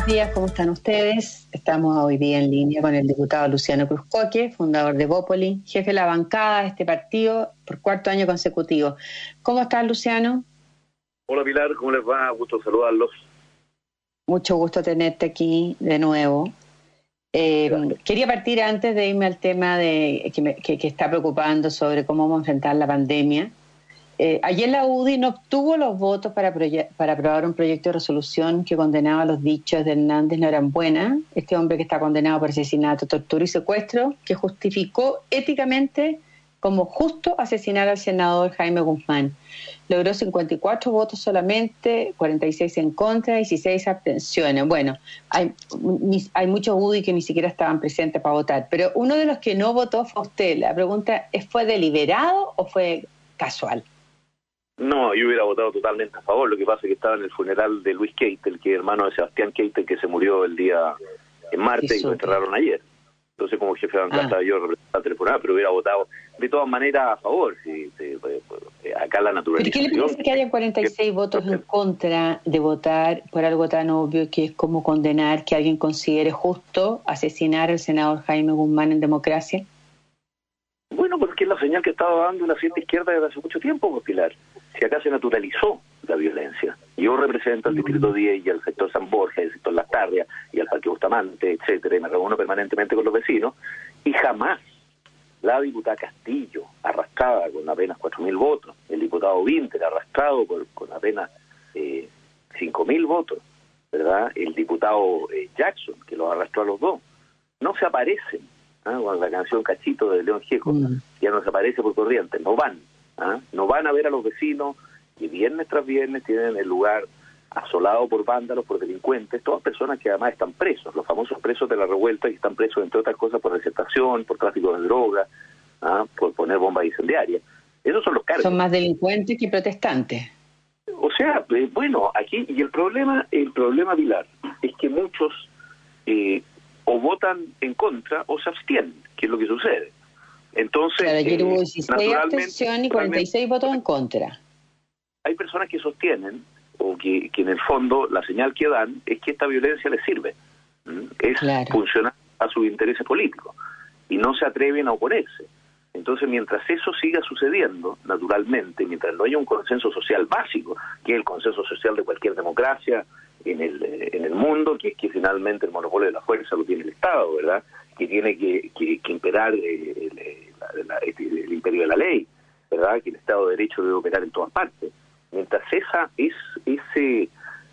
buenos días, ¿cómo están ustedes? Estamos hoy día en línea con el diputado Luciano Cruzcoque, fundador de Bópoli, jefe de la bancada de este partido por cuarto año consecutivo. ¿Cómo estás, Luciano? Hola, Pilar, ¿cómo les va? Gusto saludarlos. Mucho gusto tenerte aquí de nuevo. Eh, quería partir antes de irme al tema de que, que está preocupando sobre cómo vamos a enfrentar la pandemia eh, ayer la UDI no obtuvo los votos para, para aprobar un proyecto de resolución que condenaba los dichos de Hernández no eran buenas. Este hombre que está condenado por asesinato, tortura y secuestro, que justificó éticamente como justo asesinar al senador Jaime Guzmán. Logró 54 votos solamente, 46 en contra, y 16 abstenciones. Bueno, hay, hay muchos UDI que ni siquiera estaban presentes para votar, pero uno de los que no votó fue usted. La pregunta es, ¿fue deliberado o fue casual? No, yo hubiera votado totalmente a favor. Lo que pasa es que estaba en el funeral de Luis Keitel, que es hermano de Sebastián Keitel, que se murió el día en Marte y lo enterraron ayer. Entonces, como jefe de bancada, ah. yo representante del funeral, pero hubiera votado de todas maneras a favor. Si, eh, acá la naturaleza. ¿Pero qué le parece que haya 46 votos en contra de votar por algo tan obvio que es como condenar que alguien considere justo asesinar al senador Jaime Guzmán en democracia? Bueno, porque es la señal que estaba dando la cierta izquierda desde hace mucho tiempo, pues, Pilar si acá se naturalizó la violencia. Yo represento al Distrito 10 y al sector San Borja, al sector Las Tarrias y al Parque Bustamante, etcétera, y me reúno permanentemente con los vecinos, y jamás la diputada Castillo, arrastrada con apenas 4.000 votos, el diputado Winter, arrastrado con apenas eh, 5.000 votos, ¿verdad? El diputado eh, Jackson, que los arrastró a los dos, no se aparecen, ¿ah? con la canción Cachito de León Gieco, mm. ya no se aparece por corriente, no van, ¿ah? No van a ver a los vecinos que viernes tras viernes tienen el lugar asolado por vándalos, por delincuentes, todas personas que además están presos, los famosos presos de la revuelta y están presos entre otras cosas por receptación, por tráfico de drogas, ¿ah? por poner bombas incendiarias. Esos son los cargos. Son más delincuentes que protestantes. O sea, eh, bueno, aquí y el problema, el problema Pilar, es que muchos eh, o votan en contra o se abstienen, que es lo que sucede. Entonces, ayer hubo 16 abstención y 46 votos en contra. Hay personas que sostienen, o que, en el fondo la señal que dan es que esta violencia les sirve, es funcionar a sus intereses políticos, y no se atreven a oponerse. Entonces, mientras eso siga sucediendo, naturalmente, mientras no haya un consenso social básico, que es el consenso social de cualquier democracia en el, en el mundo, que es que finalmente el monopolio de la fuerza lo tiene el Estado, ¿verdad? Que tiene que, que, imperar eh, este, el, imperio de la ley, ¿verdad? Que el Estado de Derecho debe operar en todas partes. Mientras esa es ese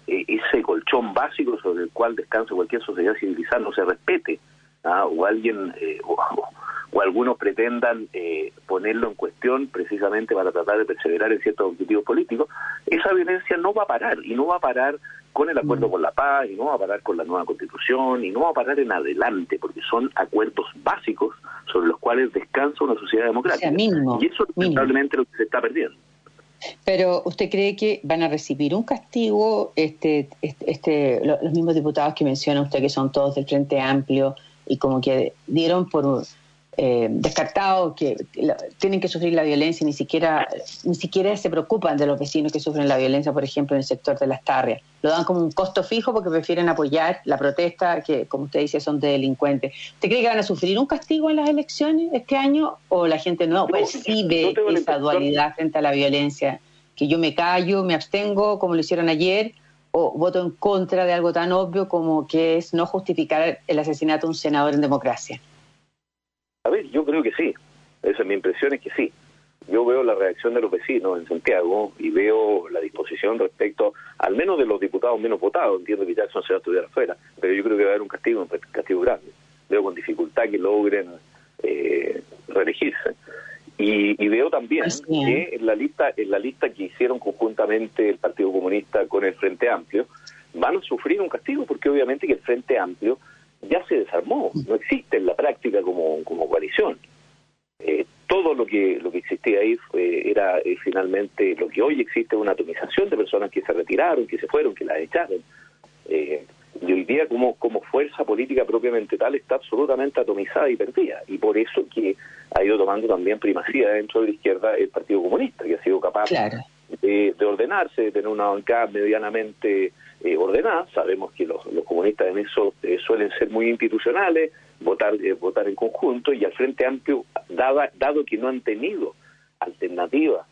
eh, ese colchón básico sobre el cual descansa cualquier sociedad civilizada no se respete, ¿ah? o alguien eh, o, algunos pretendan eh, ponerlo en cuestión precisamente para tratar de perseverar en ciertos objetivos políticos, esa violencia no va a parar y no va a parar con el acuerdo por mm. la paz y no va a parar con la nueva constitución y no va a parar en adelante porque son acuerdos básicos sobre los cuales descansa una sociedad democrática. y eso es lamentablemente lo que se está perdiendo. Pero usted cree que van a recibir un castigo este, este, este los mismos diputados que menciona usted que son todos del Frente Amplio y como que dieron por eh, descartado que tienen que sufrir la violencia ni siquiera ni siquiera se preocupan de los vecinos que sufren la violencia, por ejemplo, en el sector de las tarrias. Lo dan como un costo fijo porque prefieren apoyar la protesta, que como usted dice son de delincuentes. ¿Usted cree que van a sufrir un castigo en las elecciones este año o la gente no, percibe esa dualidad frente a la violencia? Que yo me callo, me abstengo, como lo hicieron ayer, o voto en contra de algo tan obvio como que es no justificar el asesinato de un senador en democracia. A ver, yo creo que sí. Esa es mi impresión, es que sí. Yo veo la reacción de los vecinos en Santiago y veo la disposición respecto, al menos de los diputados menos votados. Entiendo que Jackson se va a estudiar afuera, pero yo creo que va a haber un castigo, un castigo grande. Veo con dificultad que logren eh, reelegirse. Y, veo también que en la lista en la lista que hicieron conjuntamente el Partido Comunista con el Frente Amplio van a sufrir un castigo porque obviamente que el Frente Amplio ya se desarmó, no existe en la práctica como, como coalición. Eh, todo lo que lo que existía ahí fue, era eh, finalmente lo que hoy existe una atomización de personas que se retiraron, que se fueron, que las echaron. Eh, y hoy día como, como fuerza política propiamente tal está absolutamente atomizada y perdida. Y por eso que ha ido tomando también primacía dentro de la izquierda el Partido Comunista, que ha sido capaz de, de, ordenarse, de tener una bancada medianamente eh, ordenada. Sabemos que los, comunistas en eso eh, suelen ser muy institucionales, votar eh, votar en conjunto y al Frente Amplio, dada, dado que no han tenido alternativa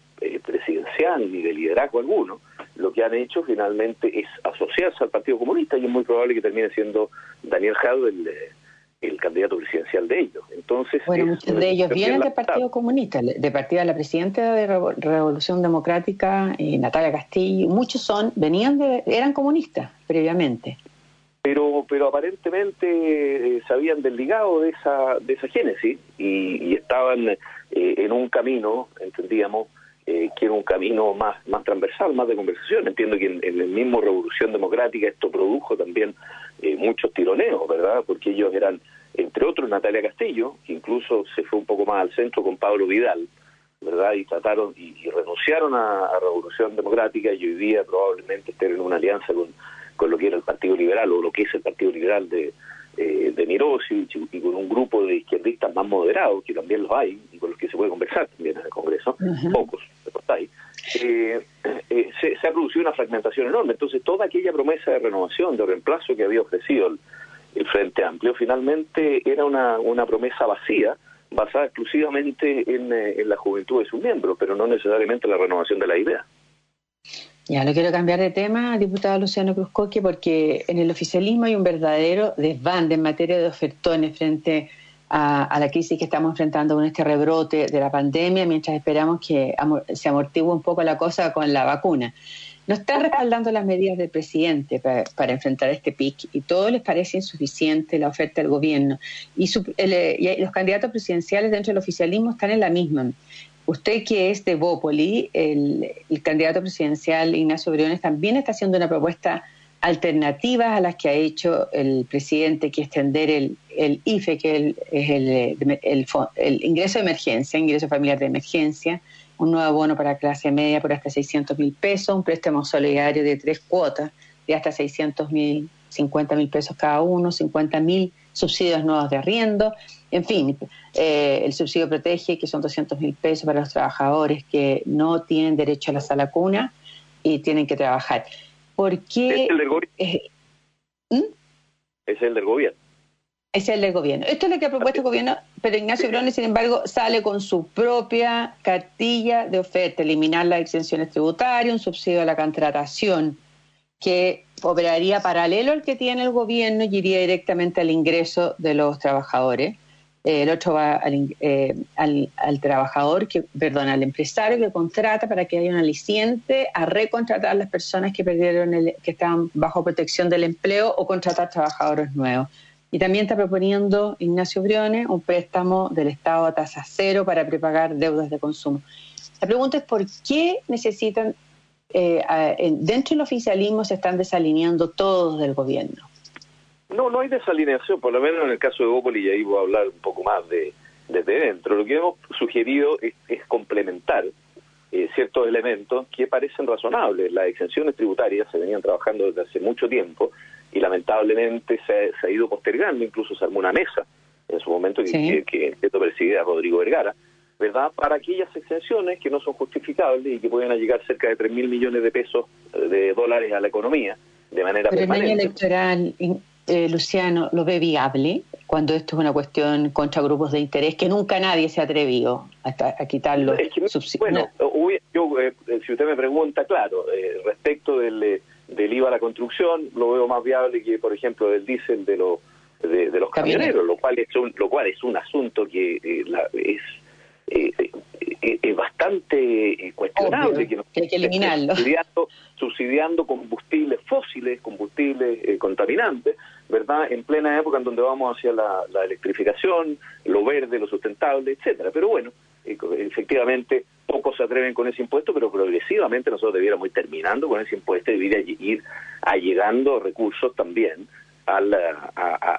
presidencial ni de liderazgo alguno, lo que han hecho finalmente es asociarse al Partido Comunista y es muy probable que termine siendo Daniel Jadot el el candidato presidencial de ellos. Entonces, bueno, muchos de ellos vienen del Partido Comunista, de partida de la presidenta de Revolución Democrática, eh, Natalia Castillo, muchos son, venían de, eran comunistas previamente. Pero, pero aparentemente eh, se habían desligado de esa, de esa génesis y, estaban eh, en un camino, entendíamos, que era un camino más, más transversal, más de conversación. Entiendo que en, el mismo Revolución Democrática esto produjo también muchos tironeos, ¿verdad? Porque ellos eran entre otros Natalia Castillo, que incluso se fue un poco más al centro con Pablo Vidal, ¿verdad? Y trataron y, renunciaron a, Revolución Democrática y hoy día probablemente estén en una alianza con lo que era el Partido Liberal o lo que es el Partido Liberal de, eh, de y, con un grupo de izquierdistas más moderados, que también los hay, y con los que se puede conversar también en el Congreso, pocos, pero eh, eh, se, se, ha producido una fragmentación enorme. Entonces, toda aquella promesa de renovación, de reemplazo que había ofrecido el, el Frente Amplio, finalmente era una, una promesa vacía, basada exclusivamente en, eh, en la juventud de sus miembros, pero no necesariamente en la renovación de la idea. Ya, no quiero cambiar de tema, diputado Luciano Cruzcoque, porque en el oficialismo hay un verdadero desbande en materia de ofertones frente a, la crisis que estamos enfrentando con este rebrote de la pandemia, mientras esperamos que se amortigue un poco la cosa con la vacuna no está respaldando las medidas del presidente para, enfrentar este PIC y todo les parece insuficiente la oferta del gobierno. Y, eh, los candidatos presidenciales dentro del oficialismo están en la misma. Usted que es de Bópoli, el, candidato presidencial Ignacio Briones también está haciendo una propuesta alternativa a las que ha hecho el presidente, que extender el, IFE, que es el, el ingreso de emergencia, ingreso familiar de emergencia, un nuevo bono para clase media por hasta 600 mil pesos, un préstamo solidario de tres cuotas de hasta 600 mil, 50 mil pesos cada uno, 50 mil subsidios nuevos de arriendo, en fin, eh, el subsidio protege, que son 200 mil pesos para los trabajadores que no tienen derecho a la sala cuna y tienen que trabajar. ¿Por qué? ¿Es el del gobierno? Eh, ¿Mm? Es el del gobierno. Es el del gobierno. Esto es lo que ha propuesto el gobierno, pero Ignacio Brones, sin embargo, sale con su propia cartilla de oferta, eliminar las exenciones tributarias, un subsidio a la contratación que operaría paralelo al que tiene el gobierno y iría directamente al ingreso de los trabajadores. Eh, el otro va eh, al, al, trabajador, que, perdón, al empresario que contrata para que haya un aliciente a recontratar a las personas que perdieron el, que estaban bajo protección del empleo o contratar trabajadores nuevos. Y también está proponiendo Ignacio Briones un préstamo del Estado a tasa cero para prepagar deudas de consumo. La pregunta es por qué necesitan, eh, dentro del oficialismo se están desalineando todos del gobierno. No, no hay desalineación, por lo menos en el caso de Bópoli, y ahí voy a hablar un poco más de desde dentro. Lo que hemos sugerido es, complementar eh, ciertos elementos que parecen razonables. Las exenciones tributarias se venían trabajando desde hace mucho tiempo y lamentablemente se, ha ido postergando, incluso se armó una mesa en su momento que, que, que, a Rodrigo Vergara, ¿verdad? Para aquellas exenciones que no son justificables y que pueden llegar cerca de 3 mil millones de pesos eh, de dólares a la economía de manera Pero permanente. el año electoral, eh, Luciano, ¿lo ve viable cuando esto es una cuestión contra grupos de interés que nunca nadie se ha atrevido a, quitarlo? Es bueno, yo, eh, si usted me pregunta, claro, respecto del del IVA a la construcción, lo veo más viable que, por ejemplo, del diésel de, los de, los camioneros, lo cual es un, lo cual es un asunto que eh, es eh, eh, es bastante cuestionable que, hay que eliminarlo. Subsidiando, subsidiando combustibles fósiles, combustibles contaminantes, ¿verdad? En plena época en donde vamos hacia la, la electrificación, lo verde, lo sustentable, etcétera. Pero bueno, efectivamente pocos se atreven con ese impuesto, pero progresivamente nosotros debiéramos ir terminando con ese impuesto y ir allegando recursos también a,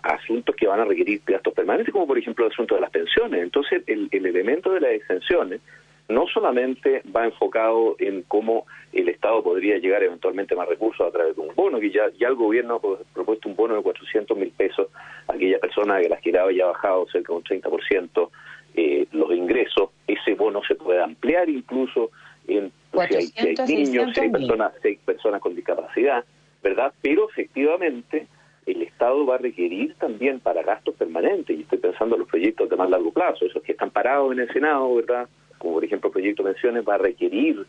asuntos que van a requerir gastos permanentes, como por ejemplo el asunto de las pensiones. Entonces, el, elemento de las exenciones no solamente va enfocado en cómo el Estado podría llegar eventualmente más recursos a través de un bono, que ya, ya el gobierno ha propuesto un bono de 400 mil pesos a aquella persona que la giraba ya ha bajado cerca de un 30% eh, los ingresos, ese bono se puede ampliar incluso en si hay, niños, si hay personas, personas con discapacidad, ¿verdad? Pero efectivamente el Estado va a requerir también para gastos permanentes, y estoy pensando en los proyectos de más largo plazo, esos que están parados en el Senado, ¿verdad? Como por ejemplo el proyecto de pensiones, va a requerir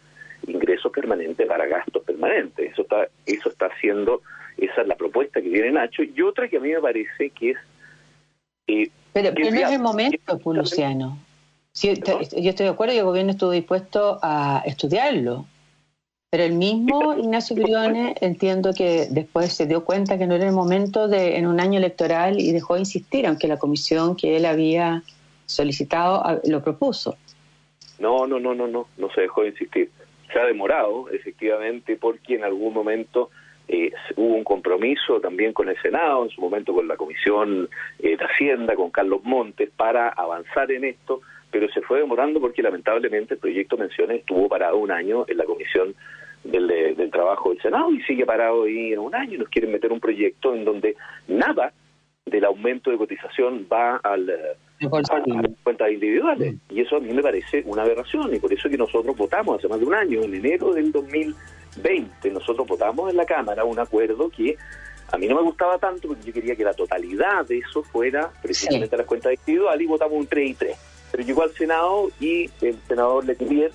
ingresos permanentes para gastos permanentes. Eso está, eso está haciendo, esa es la propuesta que tiene Nacho, y otra que a mí me parece que es... Eh, pero, no es el momento, Luciano. yo estoy de acuerdo y el gobierno estuvo dispuesto a estudiarlo pero el mismo Ignacio Briones entiendo que después se dio cuenta que no era el momento de en un año electoral y dejó de insistir, aunque la comisión que él había solicitado ah, lo propuso. No, no, no, no, no, no se dejó de insistir. Se ha demorado, efectivamente, porque en algún momento eh, hubo un compromiso también con el Senado, en su momento con la Comisión eh, de Hacienda, con Carlos Montes, para avanzar en esto, pero se fue demorando porque lamentablemente el proyecto Menciones estuvo parado un año en la Comisión del, del Trabajo del Senado y sigue parado ahí en un año y nos quieren meter un proyecto en donde nada del aumento de cotización va al, a, las cuentas individuales. Y eso a mí me parece una aberración y por eso que nosotros votamos hace más de un año, en enero del 2020, nosotros votamos en la Cámara un acuerdo que a mí no me gustaba tanto porque yo quería que la totalidad de eso fuera precisamente a las cuentas individuales y votamos un 3 y 3. Pero llegó al Senado y el senador Letelier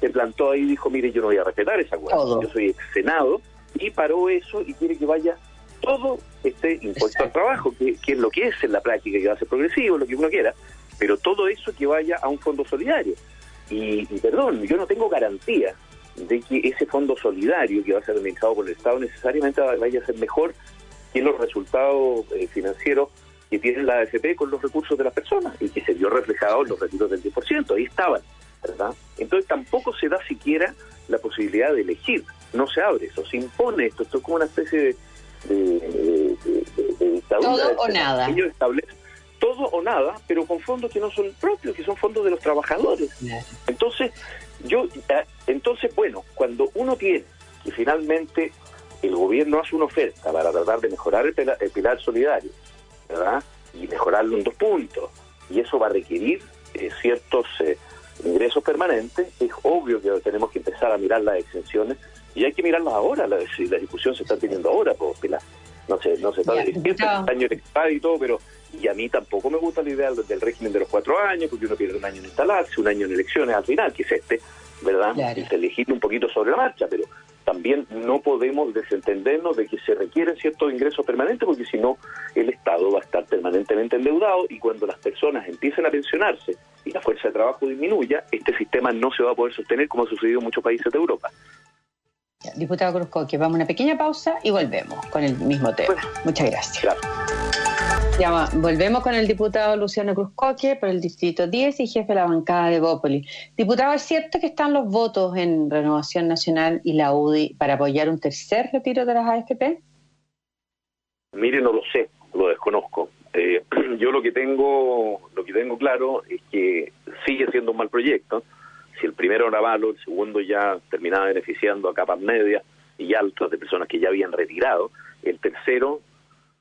se plantó ahí y dijo, mire, yo no voy a respetar esa acuerdo, yo soy ex Senado, y paró eso y quiere que vaya todo este impuesto al trabajo, que, es lo que es en la práctica, que va a ser progresivo, lo que uno quiera, pero todo eso que vaya a un fondo solidario. Y, perdón, yo no tengo garantía de que ese fondo solidario que va a ser administrado por el Estado necesariamente vaya a ser mejor que los resultados eh, financieros que tiene la AFP con los recursos de las personas y que se vio reflejado en los retiros del 10%. Ahí estaban, ¿verdad? Entonces tampoco se da siquiera la posibilidad de elegir. No se abre eso, se impone esto. Esto es como una especie de, dictadura. Todo o nada. Ellos establecen todo o nada, pero con fondos que no son propios, que son fondos de los trabajadores. Entonces, yo, eh, entonces, bueno, cuando uno tiene y finalmente el gobierno hace una oferta para tratar de mejorar el pilar solidario, ¿verdad? Y mejorarlo en dos puntos. Y eso va a requerir eh, ciertos eh, ingresos permanentes. Es obvio que tenemos que empezar a mirar las exenciones y hay que mirarlas ahora. La, la discusión se está teniendo ahora, pues, No sé, no se está diciendo año y todo, pero y a mí tampoco me gusta la idea del, régimen de los cuatro años, porque uno pierde un año en instalarse, un año en elecciones al final, que es este, ¿verdad? Y se elegir un poquito sobre la marcha, pero también no podemos desentendernos de que se requieren ciertos ingresos permanentes porque si no el Estado va a estar permanentemente endeudado y cuando las personas empiecen a pensionarse y la fuerza de trabajo disminuya, este sistema no se va a poder sostener como ha sucedido en muchos países de Europa. Diputado Cruzco, que vamos a una pequeña pausa y volvemos con el mismo tema. Muchas gracias. Ya, volvemos con el diputado Luciano Cruzcoque por el distrito 10 y jefe de la bancada de Bópoli. Diputado, ¿es cierto que están los votos en Renovación Nacional y la UDI para apoyar un tercer retiro de las AFP? Mire, no lo sé, lo desconozco. Eh, yo lo que tengo, lo que tengo claro es que sigue siendo un mal proyecto. Si el primero era malo, el segundo ya terminaba beneficiando a capas medias y altas de personas que ya habían retirado. El tercero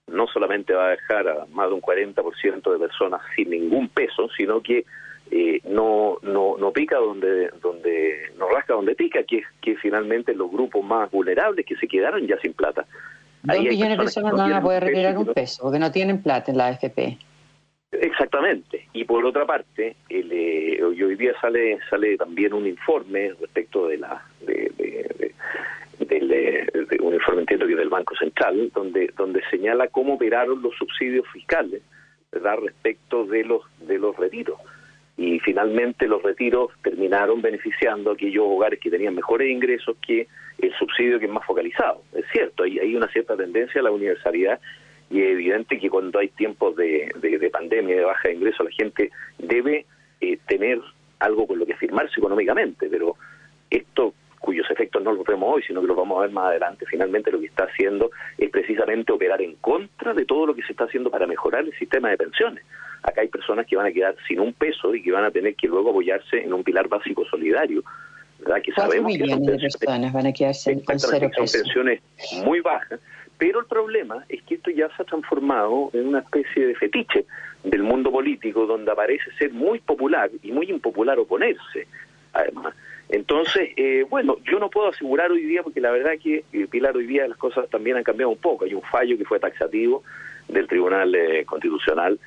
no solamente va a dejar a más de un 40% de personas sin ningún peso, sino que eh, no, no, no pica donde, donde, no rasca donde pica, que es que finalmente los grupos más vulnerables que se quedaron ya sin plata. Dos millones de personas no van a poder retirar un peso, porque no tienen plata en la AFP. Exactamente. Y por otra parte, el, eh, hoy día sale sale también un informe respecto de la de, del, de un informe entiendo que del Banco Central, donde, donde señala cómo operaron los subsidios fiscales ¿verdad? respecto de los, de los retiros. Y finalmente los retiros terminaron beneficiando a aquellos hogares que tenían mejores ingresos que el subsidio que es más focalizado. Es cierto, hay, hay una cierta tendencia a la universalidad y es evidente que cuando hay tiempos de, de, pandemia, de baja de ingresos, la gente debe eh, tener algo con lo que firmarse económicamente, pero esto cuyos efectos no los vemos hoy, sino que los vamos a ver más adelante, finalmente lo que está haciendo es precisamente operar en contra de todo lo que se está haciendo para mejorar el sistema de pensiones. Acá hay personas que van a quedar sin un peso y que van a tener que luego apoyarse en un pilar básico solidario. ¿verdad? Que sabemos que son personas van a quedarse con cero son pensiones muy bajas, pero el problema es que esto ya se ha transformado en una especie de fetiche del mundo político donde parece ser muy popular y muy impopular oponerse, además. Entonces, eh, bueno, yo no puedo asegurar hoy día, porque la verdad que, eh, Pilar, hoy día las cosas también han cambiado un poco. Hay un fallo que fue taxativo del Tribunal eh, Constitucional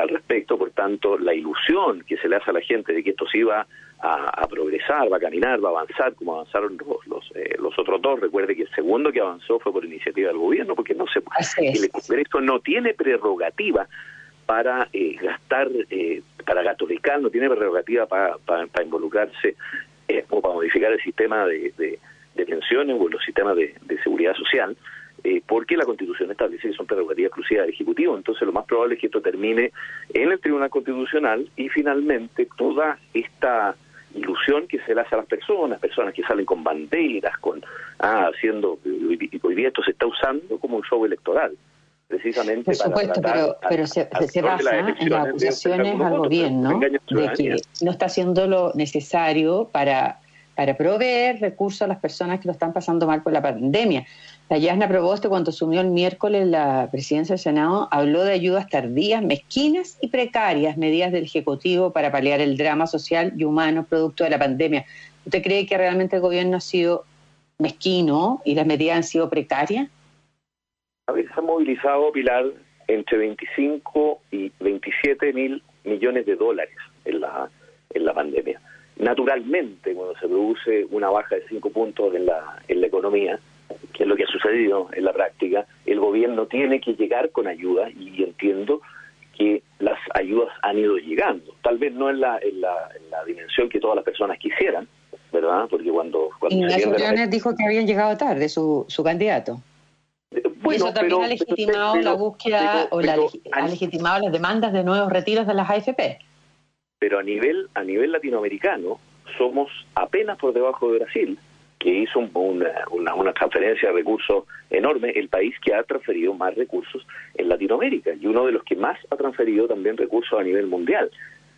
al respecto, por tanto, la ilusión que se le hace a la gente de que esto se iba a, progresar, va a caminar, va a avanzar, como avanzaron los, los, los, otros dos. Recuerde que el segundo que avanzó fue por iniciativa del gobierno, porque no se el Congreso no tiene prerrogativa para gastar, para gatolicar, no tiene prerrogativa para, para involucrarse eh, o para modificar el sistema de, de, pensiones o los sistemas de, seguridad social, eh, porque la Constitución establece que son prerrogativas exclusivas del Ejecutivo. Entonces, lo más probable es que esto termine en el Tribunal Constitucional y finalmente toda esta ilusión que se le hace a las personas, personas que salen con banderas, con ah, haciendo, hoy día esto se está usando como un show electoral precisamente Por supuesto, pero, pero se, se basa en las acusaciones al gobierno de que no está haciendo lo necesario para, para proveer recursos a las personas que lo están pasando mal por la pandemia. La Yasna Proboste, cuando asumió el miércoles la presidencia del Senado, habló de ayudas tardías, mezquinas y precarias, medidas del Ejecutivo para paliar el drama social y humano producto de la pandemia. ¿Usted cree que realmente el gobierno ha sido mezquino y las medidas han sido precarias? A veces se movilizado, Pilar, entre 25 y 27 mil millones de dólares en la, en la pandemia. Naturalmente, cuando se produce una baja de 5 puntos en la, en la economía, que es lo que ha sucedido en la práctica, el gobierno tiene que llegar con ayuda y entiendo que las ayudas han ido llegando. Tal vez no en la, en la, en la dimensión que todas las personas quisieran, ¿verdad? Porque cuando... cuando Ignacio dijo que habían llegado tarde su, su candidato y eso también ha legitimado la búsqueda o la, ha legitimado las demandas de nuevos retiros de las AFP. Pero a nivel, a nivel latinoamericano somos apenas por debajo de Brasil, que hizo una, una, transferencia de recursos enorme, el país que ha transferido más recursos en Latinoamérica y uno de los que más ha transferido también recursos a nivel mundial.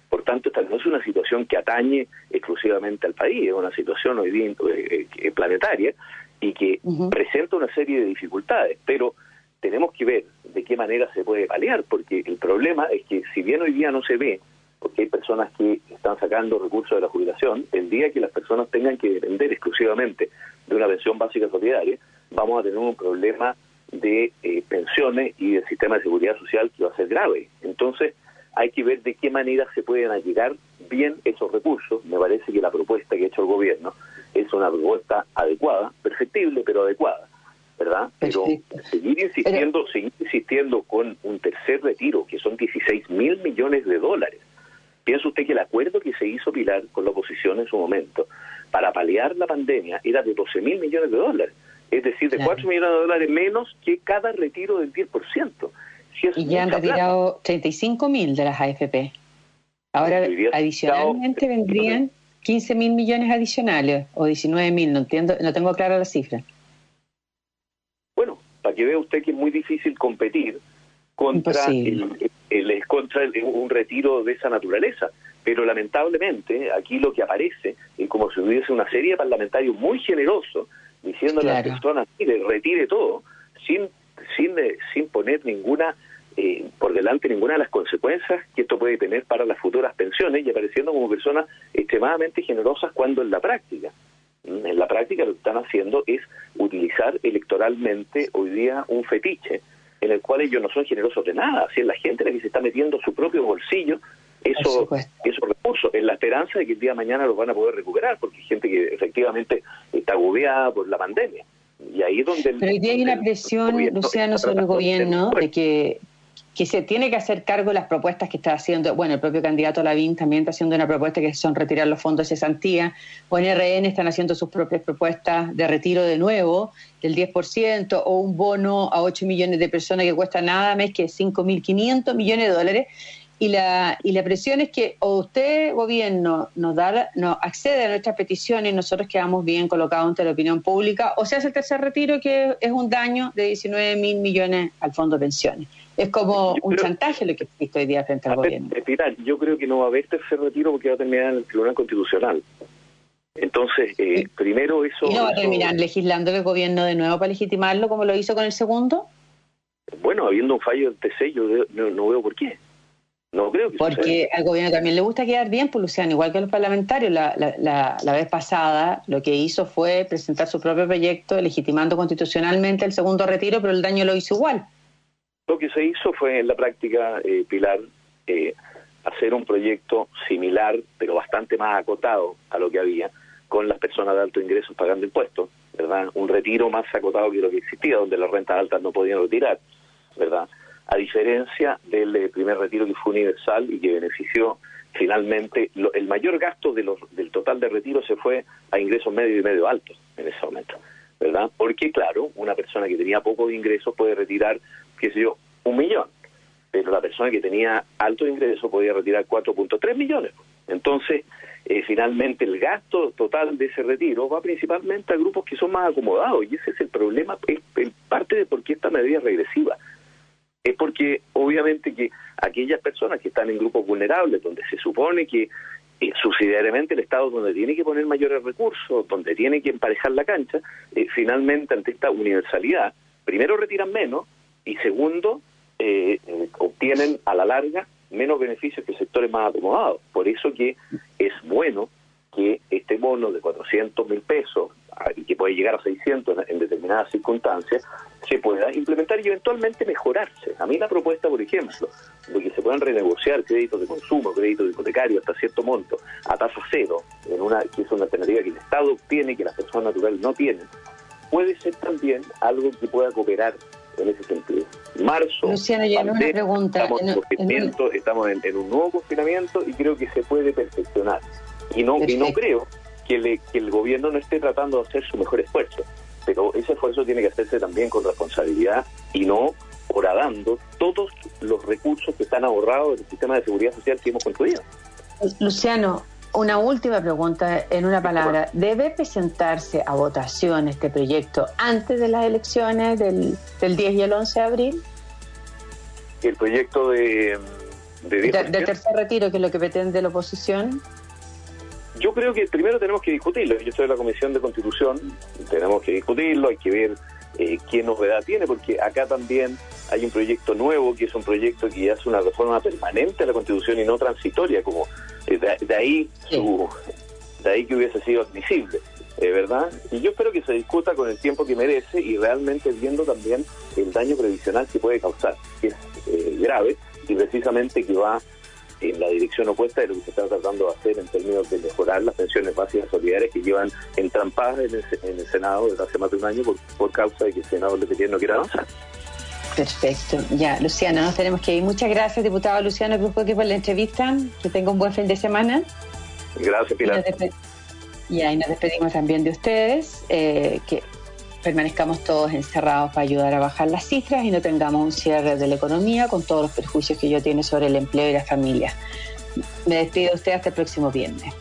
Por tanto, esta no es una situación que atañe exclusivamente al país, es una situación hoy día eh, eh, planetaria y que presenta una serie de dificultades, pero tenemos que ver de qué manera se puede paliar, porque el problema es que si bien hoy día no se ve, porque hay personas que están sacando recursos de la jubilación, el día que las personas tengan que depender exclusivamente de una pensión básica solidaria, vamos a tener un problema de eh, pensiones y del sistema de seguridad social que va a ser grave. Entonces, hay que ver de qué manera se pueden llegar bien esos recursos. Me parece que la propuesta que ha hecho el gobierno es una propuesta adecuada, perfectible, pero adecuada, ¿verdad? Pero seguir insistiendo, seguir insistiendo con un tercer retiro, que son 16 mil millones de dólares. Piensa usted que el acuerdo que se hizo Pilar con la oposición en su momento para paliar la pandemia era de 12 mil millones de dólares, es decir, de 4 millones de dólares menos que cada retiro del 10%. y ya han retirado 35 mil de las AFP. Ahora, adicionalmente vendrían 15 mil millones adicionales o 19 mil, no entiendo, no tengo clara la cifra. Bueno, para que vea usted que es muy difícil competir contra, el, contra un retiro de esa naturaleza. Pero lamentablemente aquí lo que aparece es como si hubiese una serie de parlamentarios muy generosos diciendo a las personas, mire, retire todo, sin, sin, sin poner ninguna eh, por delante ninguna de las consecuencias que esto puede tener para las futuras pensiones y apareciendo como personas extremadamente generosas cuando en la práctica, en la práctica lo que están haciendo es utilizar electoralmente hoy día un fetiche en el cual ellos no son generosos de nada, si es la gente la que se está metiendo su propio bolsillo eso, esos recursos, en la esperanza de que el día de mañana los van a poder recuperar, porque hay gente que efectivamente está agobiada por la pandemia. Y ahí donde... Pero hoy día hay una presión, Luciano, sobre el gobierno de que que se tiene que hacer cargo de las propuestas que está haciendo, bueno, el propio candidato Lavín también está haciendo una propuesta que son retirar los fondos de cesantía, o NRN están haciendo sus propias propuestas de retiro de nuevo del 10%, o un bono a 8 millones de personas que cuesta nada más que 5.500 millones de dólares, y la, y la presión es que o usted, gobierno, nos, da, nos accede a nuestras peticiones y nosotros quedamos bien colocados ante la opinión pública, o se hace el tercer retiro que es un daño de 19 mil millones al fondo de pensiones. Es como un chantaje lo que existe hoy día frente al gobierno. yo creo que no va a haber tercer retiro porque va a terminar en el Tribunal Constitucional. Entonces, eh, primero eso... ¿Y no va a terminar legislando el gobierno de nuevo para legitimarlo como lo hizo con el segundo? Bueno, habiendo un fallo del TC, yo no, veo por qué. No creo que Porque al gobierno también le gusta quedar bien, pues Luciano, igual que a los parlamentarios. La, la, la, vez pasada lo que hizo fue presentar su propio proyecto legitimando constitucionalmente el segundo retiro, pero el daño lo hizo igual. Lo que se hizo fue en la práctica, eh, Pilar, eh, hacer un proyecto similar, pero bastante más acotado a lo que había, con las personas de alto ingreso pagando impuestos, ¿verdad? Un retiro más acotado que lo que existía, donde las rentas altas no podían retirar, ¿verdad? a diferencia del eh, primer retiro que fue universal y que benefició finalmente, el mayor gasto del total de retiro se fue a ingresos medio y medio altos en ese momento, ¿verdad? Porque claro, una persona que tenía pocos ingresos puede retirar, qué sé yo, un millón, pero la persona que tenía alto ingreso podía retirar 4.3 millones. Entonces, eh, finalmente el gasto total de ese retiro va principalmente a grupos que son más acomodados. Y ese es el problema, es, parte de por qué esta medida es regresiva. Es porque obviamente que aquellas personas que están en grupos vulnerables, donde se supone que eh, subsidiariamente el Estado donde tiene que poner mayores recursos, donde tiene que emparejar la cancha, eh, finalmente ante esta universalidad, primero retiran menos y segundo, eh, obtienen a la larga menos beneficios que sectores más acomodados. Por eso que es bueno que este bono de 400 mil pesos y que puede llegar a 600 en determinadas circunstancias, se pueda implementar y eventualmente mejorarse. A mí la propuesta, por ejemplo, de que se puedan renegociar créditos de consumo, créditos hipotecarios hasta cierto monto, a tasa cero, en una, que es una alternativa que el Estado obtiene y que las personas naturales no tienen, puede ser también algo que pueda cooperar en ese sentido. Marzo, Luciano, una pregunta. Estamos, en, estamos en, un nuevo confinamiento y creo que se puede perfeccionar. Y no, y no creo que, el gobierno no esté tratando de hacer su mejor esfuerzo, pero ese esfuerzo tiene que hacerse también con responsabilidad y no horadando todos los recursos que están ahorrados del sistema de seguridad social que hemos construido. Luciano, una última pregunta en una palabra. ¿Debe presentarse a votación este proyecto antes de las elecciones del, del 10 y el 11 de abril? El proyecto de... De, de tercer retiro, que es lo que pretende la oposición. Yo creo que primero tenemos que discutirlo. Yo estoy en la Comisión de Constitución, tenemos que discutirlo, hay que ver eh, qué novedad tiene, porque acá también hay un proyecto nuevo, que es un proyecto que hace una reforma permanente a la Constitución y no transitoria, como eh, de, ahí de ahí que hubiese sido admisible. Eh, ¿verdad? Y yo espero que se discuta con el tiempo que merece y realmente viendo también el daño previsional que puede causar, que es eh, grave y precisamente que va en la dirección opuesta de lo que se está tratando de hacer en términos de mejorar las pensiones básicas solidarias que llevan entrampadas en el, en el Senado desde hace más de un año por, causa de que el Senado de no quiere avanzar. Perfecto. Ya, Luciano, nos tenemos que ir. Muchas gracias, diputado Luciano Cruz, por la entrevista. Que tenga un buen fin de semana. Gracias, Pilar. Y, ahí nos despedimos también de ustedes. Eh, que permanezcamos todos encerrados para ayudar a bajar las cifras y no tengamos un cierre de la economía con todos los perjuicios que ello tiene sobre el empleo y la familia. Me despido de usted hasta el próximo viernes.